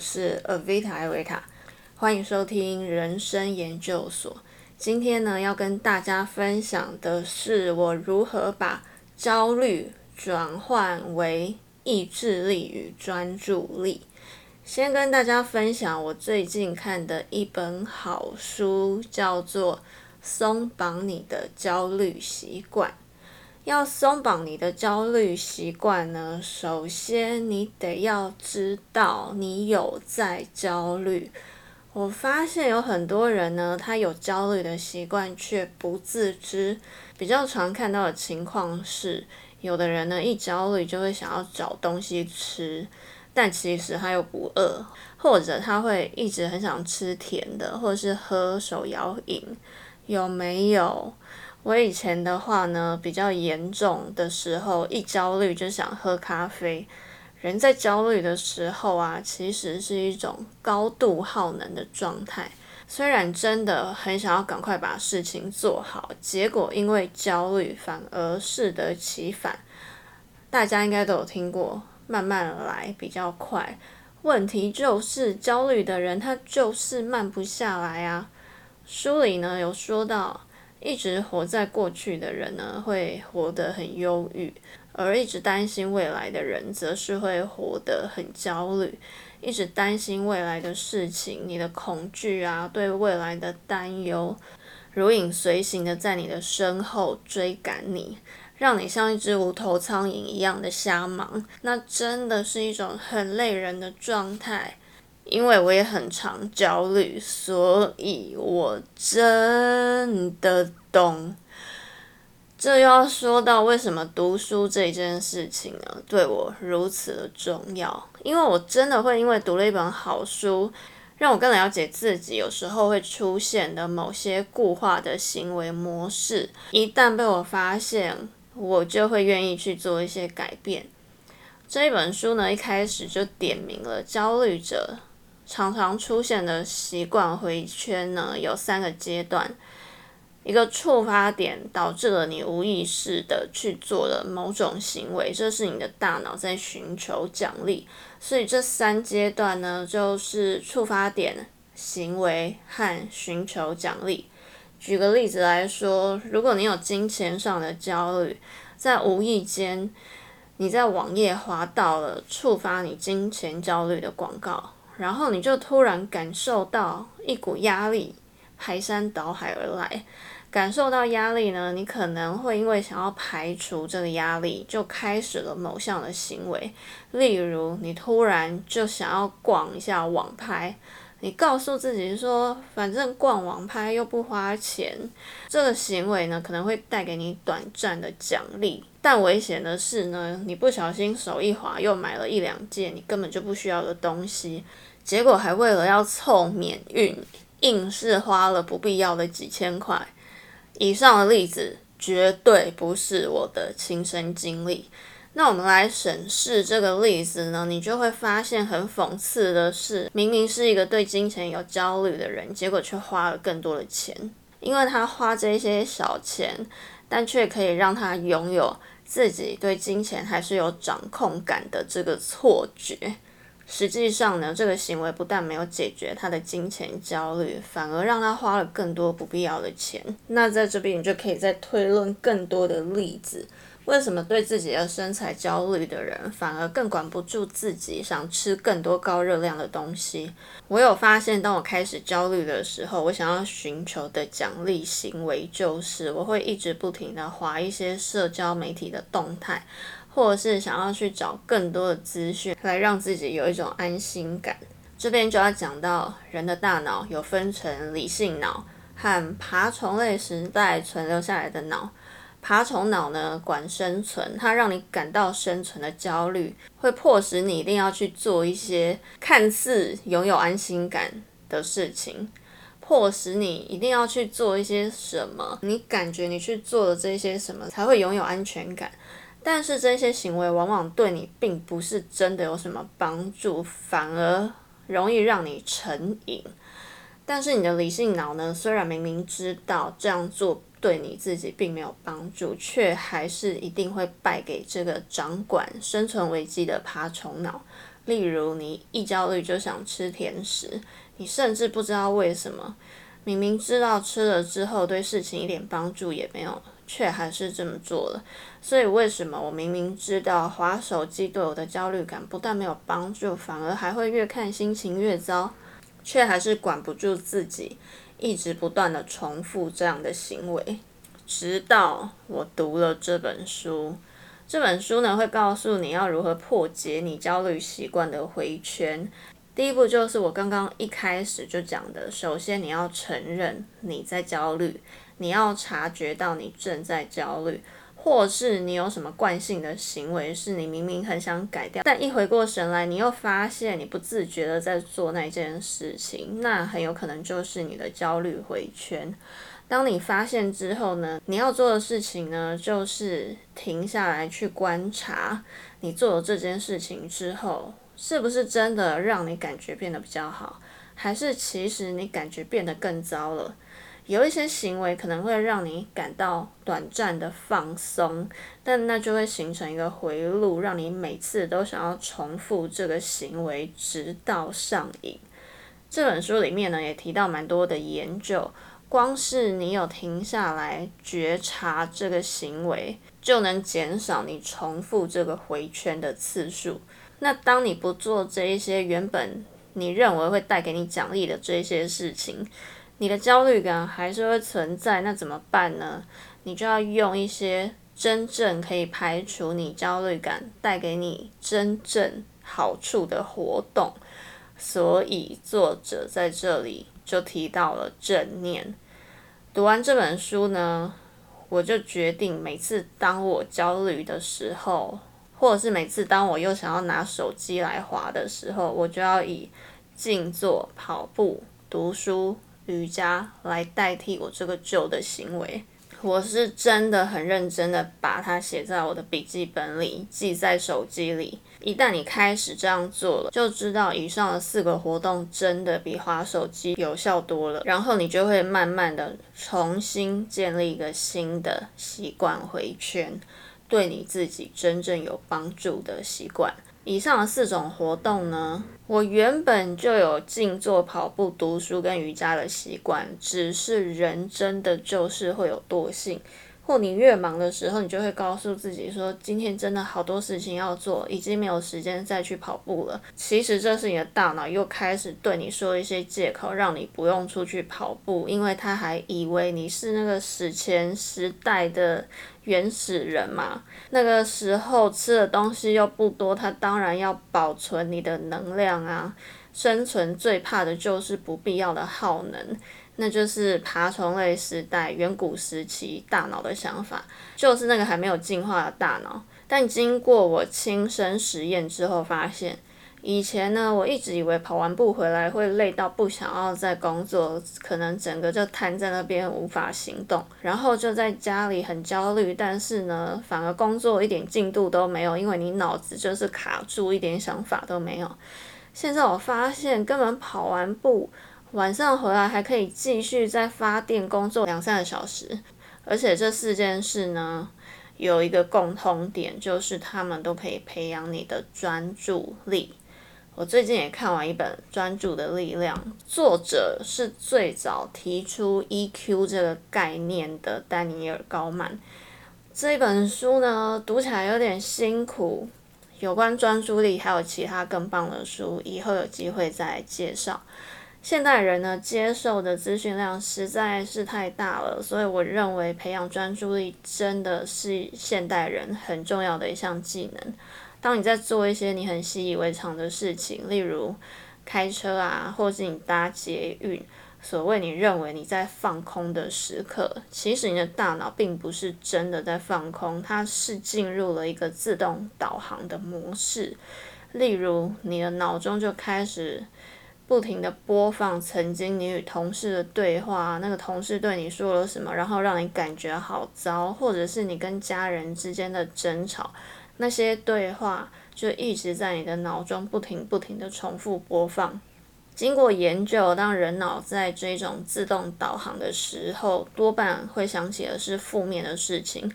是 Avita 艾维塔，欢迎收听人生研究所。今天呢，要跟大家分享的是我如何把焦虑转换为意志力与专注力。先跟大家分享我最近看的一本好书，叫做《松绑你的焦虑习惯》。要松绑你的焦虑习惯呢，首先你得要知道你有在焦虑。我发现有很多人呢，他有焦虑的习惯却不自知。比较常看到的情况是，有的人呢一焦虑就会想要找东西吃，但其实他又不饿，或者他会一直很想吃甜的，或者是喝手摇饮，有没有？我以前的话呢，比较严重的时候，一焦虑就想喝咖啡。人在焦虑的时候啊，其实是一种高度耗能的状态。虽然真的很想要赶快把事情做好，结果因为焦虑反而适得其反。大家应该都有听过，慢慢来比较快。问题就是焦虑的人他就是慢不下来啊。书里呢有说到。一直活在过去的人呢，会活得很忧郁；而一直担心未来的人，则是会活得很焦虑。一直担心未来的事情，你的恐惧啊，对未来的担忧，如影随形的在你的身后追赶你，让你像一只无头苍蝇一样的瞎忙。那真的是一种很累人的状态。因为我也很常焦虑，所以我真的懂。这又要说到为什么读书这件事情呢，对我如此的重要。因为我真的会因为读了一本好书，让我更了解自己有时候会出现的某些固化的行为模式。一旦被我发现，我就会愿意去做一些改变。这一本书呢，一开始就点明了焦虑者。常常出现的习惯回圈呢，有三个阶段。一个触发点导致了你无意识的去做了某种行为，这是你的大脑在寻求奖励。所以这三阶段呢，就是触发点、行为和寻求奖励。举个例子来说，如果你有金钱上的焦虑，在无意间你在网页滑到了触发你金钱焦虑的广告。然后你就突然感受到一股压力排山倒海而来，感受到压力呢，你可能会因为想要排除这个压力，就开始了某项的行为，例如你突然就想要逛一下网拍，你告诉自己说，反正逛网拍又不花钱，这个行为呢可能会带给你短暂的奖励，但危险的是呢，你不小心手一滑，又买了一两件你根本就不需要的东西。结果还为了要凑免运，硬是花了不必要的几千块。以上的例子绝对不是我的亲身经历。那我们来审视这个例子呢，你就会发现很讽刺的是，明明是一个对金钱有焦虑的人，结果却花了更多的钱，因为他花这些小钱，但却可以让他拥有自己对金钱还是有掌控感的这个错觉。实际上呢，这个行为不但没有解决他的金钱焦虑，反而让他花了更多不必要的钱。那在这边，你就可以再推论更多的例子。为什么对自己的身材焦虑的人，反而更管不住自己想吃更多高热量的东西？我有发现，当我开始焦虑的时候，我想要寻求的奖励行为就是，我会一直不停的划一些社交媒体的动态。或者是想要去找更多的资讯，来让自己有一种安心感。这边就要讲到人的大脑有分成理性脑和爬虫类时代存留下来的脑。爬虫脑呢管生存，它让你感到生存的焦虑，会迫使你一定要去做一些看似拥有安心感的事情，迫使你一定要去做一些什么，你感觉你去做了这些什么才会拥有安全感。但是这些行为往往对你并不是真的有什么帮助，反而容易让你成瘾。但是你的理性脑呢，虽然明明知道这样做对你自己并没有帮助，却还是一定会败给这个掌管生存危机的爬虫脑。例如，你一焦虑就想吃甜食，你甚至不知道为什么，明明知道吃了之后对事情一点帮助也没有，却还是这么做了。所以，为什么我明明知道划手机对我的焦虑感不但没有帮助，反而还会越看心情越糟，却还是管不住自己，一直不断的重复这样的行为，直到我读了这本书。这本书呢，会告诉你要如何破解你焦虑习惯的回圈。第一步就是我刚刚一开始就讲的，首先你要承认你在焦虑，你要察觉到你正在焦虑，或是你有什么惯性的行为是你明明很想改掉，但一回过神来，你又发现你不自觉的在做那件事情，那很有可能就是你的焦虑回圈。当你发现之后呢，你要做的事情呢，就是停下来去观察，你做了这件事情之后，是不是真的让你感觉变得比较好，还是其实你感觉变得更糟了？有一些行为可能会让你感到短暂的放松，但那就会形成一个回路，让你每次都想要重复这个行为，直到上瘾。这本书里面呢，也提到蛮多的研究。光是你有停下来觉察这个行为，就能减少你重复这个回圈的次数。那当你不做这一些原本你认为会带给你奖励的这些事情，你的焦虑感还是会存在。那怎么办呢？你就要用一些真正可以排除你焦虑感、带给你真正好处的活动。所以作者在这里。就提到了正念。读完这本书呢，我就决定每次当我焦虑的时候，或者是每次当我又想要拿手机来滑的时候，我就要以静坐、跑步、读书、瑜伽来代替我这个旧的行为。我是真的很认真的把它写在我的笔记本里，记在手机里。一旦你开始这样做了，就知道以上的四个活动真的比划手机有效多了。然后你就会慢慢的重新建立一个新的习惯回圈，对你自己真正有帮助的习惯。以上的四种活动呢，我原本就有静坐、跑步、读书跟瑜伽的习惯，只是人真的就是会有惰性，或你越忙的时候，你就会告诉自己说，今天真的好多事情要做，已经没有时间再去跑步了。其实这是你的大脑又开始对你说一些借口，让你不用出去跑步，因为他还以为你是那个史前时代的。原始人嘛，那个时候吃的东西又不多，他当然要保存你的能量啊。生存最怕的就是不必要的耗能，那就是爬虫类时代、远古时期大脑的想法，就是那个还没有进化的大脑。但经过我亲身实验之后，发现。以前呢，我一直以为跑完步回来会累到不想要再工作，可能整个就瘫在那边无法行动，然后就在家里很焦虑。但是呢，反而工作一点进度都没有，因为你脑子就是卡住，一点想法都没有。现在我发现，根本跑完步，晚上回来还可以继续再发电工作两三个小时。而且这四件事呢，有一个共通点，就是他们都可以培养你的专注力。我最近也看完一本《专注的力量》，作者是最早提出 EQ 这个概念的丹尼尔·高曼。这本书呢，读起来有点辛苦。有关专注力，还有其他更棒的书，以后有机会再介绍。现代人呢，接受的资讯量实在是太大了，所以我认为培养专注力真的是现代人很重要的一项技能。当你在做一些你很习以为常的事情，例如开车啊，或是你搭捷运，所谓你认为你在放空的时刻，其实你的大脑并不是真的在放空，它是进入了一个自动导航的模式。例如，你的脑中就开始不停的播放曾经你与同事的对话，那个同事对你说了什么，然后让你感觉好糟，或者是你跟家人之间的争吵。那些对话就一直在你的脑中不停不停的重复播放。经过研究，当人脑在这种自动导航的时候，多半会想起的是负面的事情。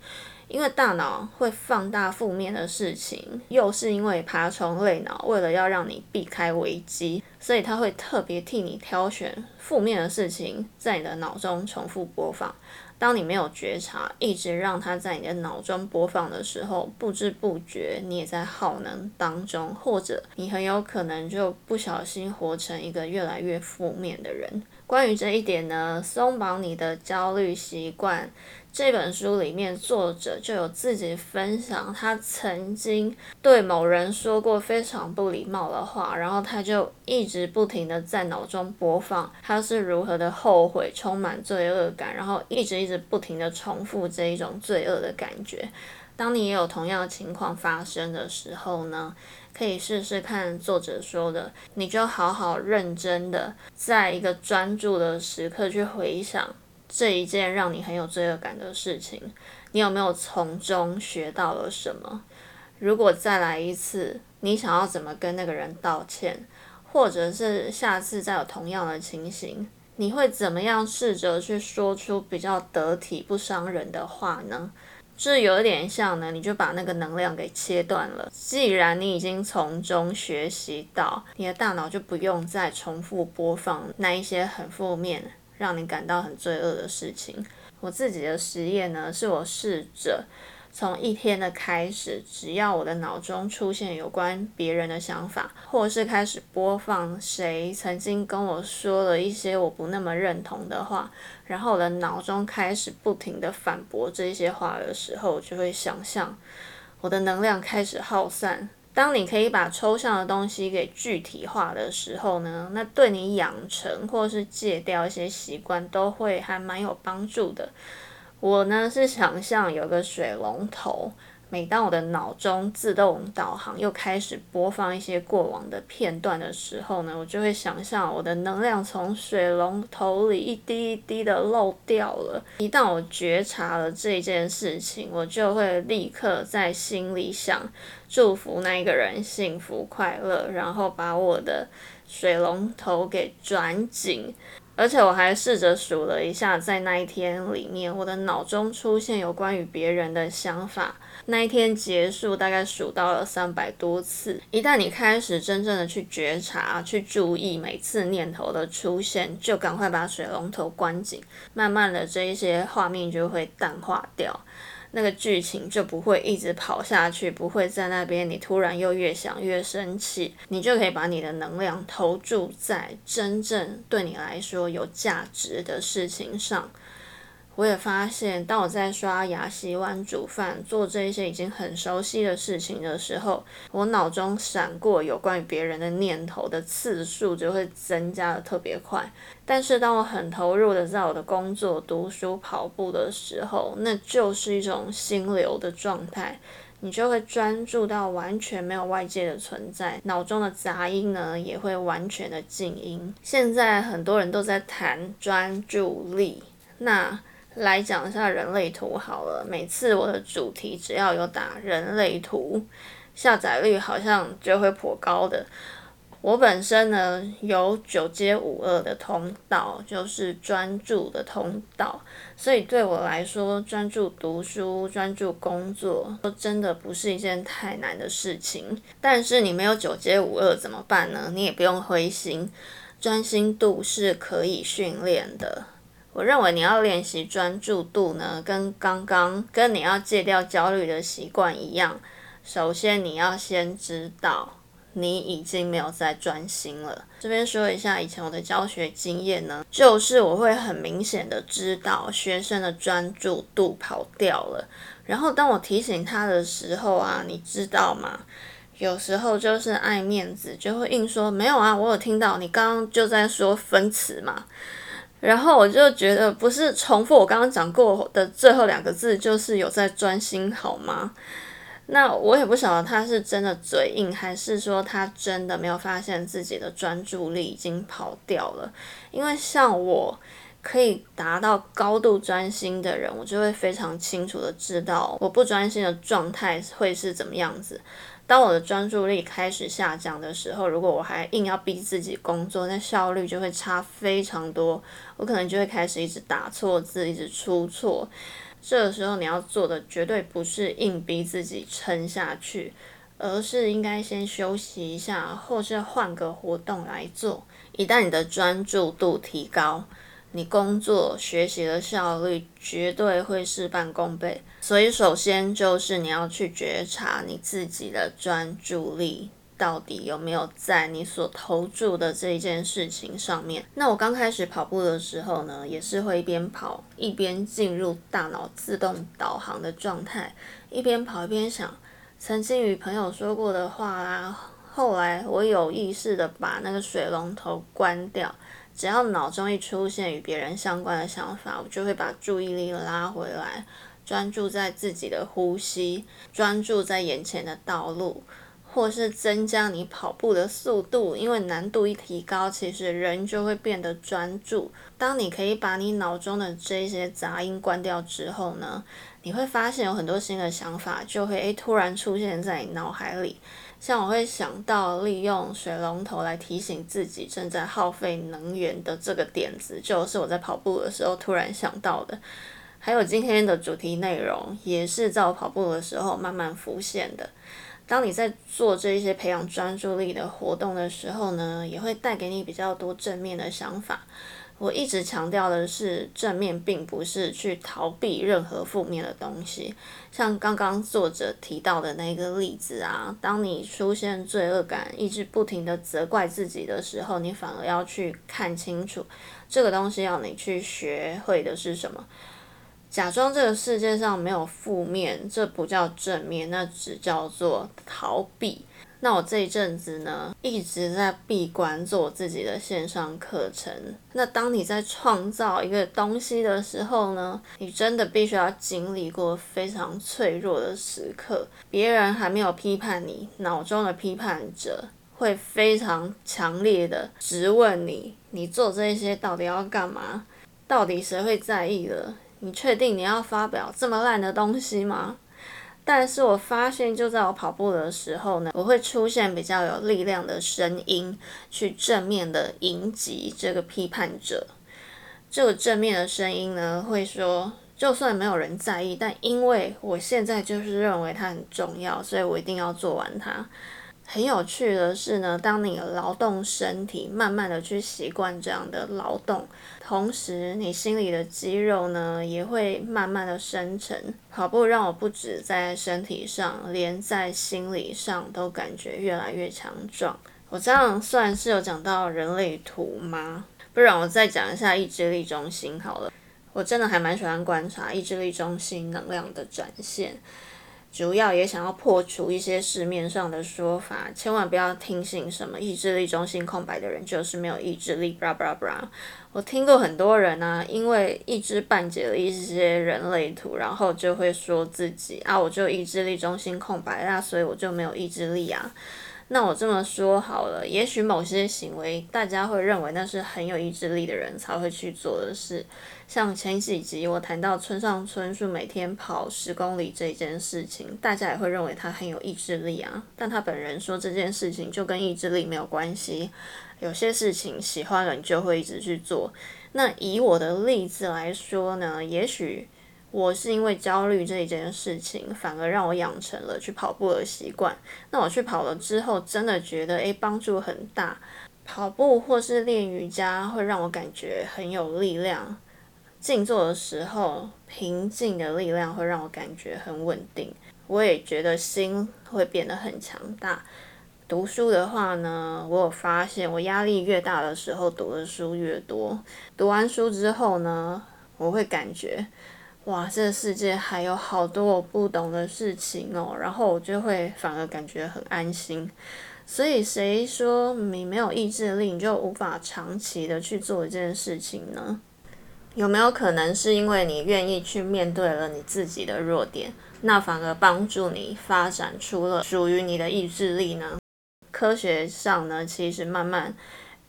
因为大脑会放大负面的事情，又是因为爬虫类脑为了要让你避开危机，所以它会特别替你挑选负面的事情，在你的脑中重复播放。当你没有觉察，一直让它在你的脑中播放的时候，不知不觉你也在耗能当中，或者你很有可能就不小心活成一个越来越负面的人。关于这一点呢，松绑你的焦虑习惯。这本书里面，作者就有自己分享，他曾经对某人说过非常不礼貌的话，然后他就一直不停的在脑中播放他是如何的后悔，充满罪恶感，然后一直一直不停的重复这一种罪恶的感觉。当你也有同样的情况发生的时候呢，可以试试看作者说的，你就好好认真的，在一个专注的时刻去回想。这一件让你很有罪恶感的事情，你有没有从中学到了什么？如果再来一次，你想要怎么跟那个人道歉？或者是下次再有同样的情形，你会怎么样试着去说出比较得体、不伤人的话呢？这有点像呢，你就把那个能量给切断了。既然你已经从中学习到，你的大脑就不用再重复播放那一些很负面。让你感到很罪恶的事情。我自己的实验呢，是我试着从一天的开始，只要我的脑中出现有关别人的想法，或是开始播放谁曾经跟我说了一些我不那么认同的话，然后我的脑中开始不停的反驳这些话的时候，就会想象我的能量开始耗散。当你可以把抽象的东西给具体化的时候呢，那对你养成或是戒掉一些习惯都会还蛮有帮助的。我呢是想象有个水龙头。每当我的脑中自动导航又开始播放一些过往的片段的时候呢，我就会想象我的能量从水龙头里一滴一滴的漏掉了。一旦我觉察了这件事情，我就会立刻在心里想祝福那个人幸福快乐，然后把我的水龙头给转紧。而且我还试着数了一下，在那一天里面，我的脑中出现有关于别人的想法。那一天结束，大概数到了三百多次。一旦你开始真正的去觉察、去注意每次念头的出现，就赶快把水龙头关紧。慢慢的，这一些画面就会淡化掉，那个剧情就不会一直跑下去，不会在那边你突然又越想越生气。你就可以把你的能量投注在真正对你来说有价值的事情上。我也发现，当我在刷牙、洗碗、煮饭、做这些已经很熟悉的事情的时候，我脑中闪过有关于别人的念头的次数就会增加的特别快。但是，当我很投入的在我的工作、读书、跑步的时候，那就是一种心流的状态，你就会专注到完全没有外界的存在，脑中的杂音呢也会完全的静音。现在很多人都在谈专注力，那。来讲一下人类图好了。每次我的主题只要有打人类图，下载率好像就会颇高的。我本身呢有九阶五二的通道，就是专注的通道，所以对我来说，专注读书、专注工作，都真的不是一件太难的事情。但是你没有九阶五二怎么办呢？你也不用灰心，专心度是可以训练的。我认为你要练习专注度呢，跟刚刚跟你要戒掉焦虑的习惯一样。首先，你要先知道你已经没有在专心了。这边说一下以前我的教学经验呢，就是我会很明显的知道学生的专注度跑掉了。然后当我提醒他的时候啊，你知道吗？有时候就是爱面子，就会硬说没有啊，我有听到你刚刚就在说分词嘛。然后我就觉得，不是重复我刚刚讲过的最后两个字，就是有在专心，好吗？那我也不晓得他是真的嘴硬，还是说他真的没有发现自己的专注力已经跑掉了。因为像我可以达到高度专心的人，我就会非常清楚的知道我不专心的状态会是怎么样子。当我的专注力开始下降的时候，如果我还硬要逼自己工作，那效率就会差非常多。我可能就会开始一直打错字，一直出错。这个时候你要做的绝对不是硬逼自己撑下去，而是应该先休息一下，或是换个活动来做。一旦你的专注度提高，你工作学习的效率绝对会事半功倍。所以，首先就是你要去觉察你自己的专注力。到底有没有在你所投注的这一件事情上面？那我刚开始跑步的时候呢，也是会一边跑一边进入大脑自动导航的状态，一边跑一边想曾经与朋友说过的话啦。后来我有意识的把那个水龙头关掉，只要脑中一出现与别人相关的想法，我就会把注意力拉回来，专注在自己的呼吸，专注在眼前的道路。或是增加你跑步的速度，因为难度一提高，其实人就会变得专注。当你可以把你脑中的这些杂音关掉之后呢，你会发现有很多新的想法就会诶突然出现在你脑海里。像我会想到利用水龙头来提醒自己正在耗费能源的这个点子，就是我在跑步的时候突然想到的。还有今天的主题内容，也是在我跑步的时候慢慢浮现的。当你在做这些培养专注力的活动的时候呢，也会带给你比较多正面的想法。我一直强调的是，正面并不是去逃避任何负面的东西。像刚刚作者提到的那个例子啊，当你出现罪恶感，一直不停的责怪自己的时候，你反而要去看清楚这个东西要你去学会的是什么。假装这个世界上没有负面，这不叫正面，那只叫做逃避。那我这一阵子呢，一直在闭关做自己的线上课程。那当你在创造一个东西的时候呢，你真的必须要经历过非常脆弱的时刻。别人还没有批判你，脑中的批判者会非常强烈的质问你：你做这些到底要干嘛？到底谁会在意的？你确定你要发表这么烂的东西吗？但是我发现，就在我跑步的时候呢，我会出现比较有力量的声音，去正面的迎击这个批判者。这个正面的声音呢，会说，就算没有人在意，但因为我现在就是认为它很重要，所以我一定要做完它。很有趣的是呢，当你劳动身体，慢慢的去习惯这样的劳动，同时你心里的肌肉呢，也会慢慢的生成。跑步让我不止在身体上，连在心理上都感觉越来越强壮。我这样算是有讲到人类图吗？不然我再讲一下意志力中心好了。我真的还蛮喜欢观察意志力中心能量的展现。主要也想要破除一些市面上的说法，千万不要听信什么意志力中心空白的人就是没有意志力。bra bra bra，我听过很多人啊，因为一知半解了一些人类图，然后就会说自己啊，我就意志力中心空白啊，所以我就没有意志力啊。那我这么说好了，也许某些行为大家会认为那是很有意志力的人才会去做的事，像前几集我谈到村上春树每天跑十公里这件事情，大家也会认为他很有意志力啊。但他本人说这件事情就跟意志力没有关系，有些事情喜欢了你就会一直去做。那以我的例子来说呢，也许。我是因为焦虑这一件事情，反而让我养成了去跑步的习惯。那我去跑了之后，真的觉得诶帮助很大。跑步或是练瑜伽会让我感觉很有力量。静坐的时候，平静的力量会让我感觉很稳定。我也觉得心会变得很强大。读书的话呢，我有发现，我压力越大的时候，读的书越多。读完书之后呢，我会感觉。哇，这个世界还有好多我不懂的事情哦，然后我就会反而感觉很安心。所以谁说你没有意志力你就无法长期的去做一件事情呢？有没有可能是因为你愿意去面对了你自己的弱点，那反而帮助你发展出了属于你的意志力呢？科学上呢，其实慢慢。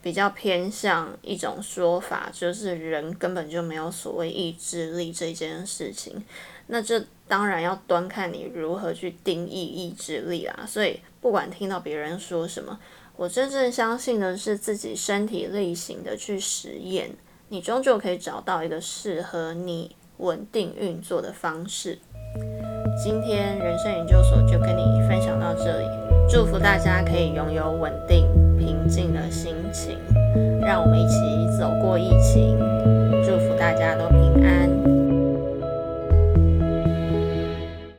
比较偏向一种说法，就是人根本就没有所谓意志力这件事情。那这当然要端看你如何去定义意志力啦。所以不管听到别人说什么，我真正相信的是自己身体力行的去实验，你终究可以找到一个适合你稳定运作的方式。今天人生研究所就跟你分享到这里，祝福大家可以拥有稳定静的心情，让我们一起走过疫情。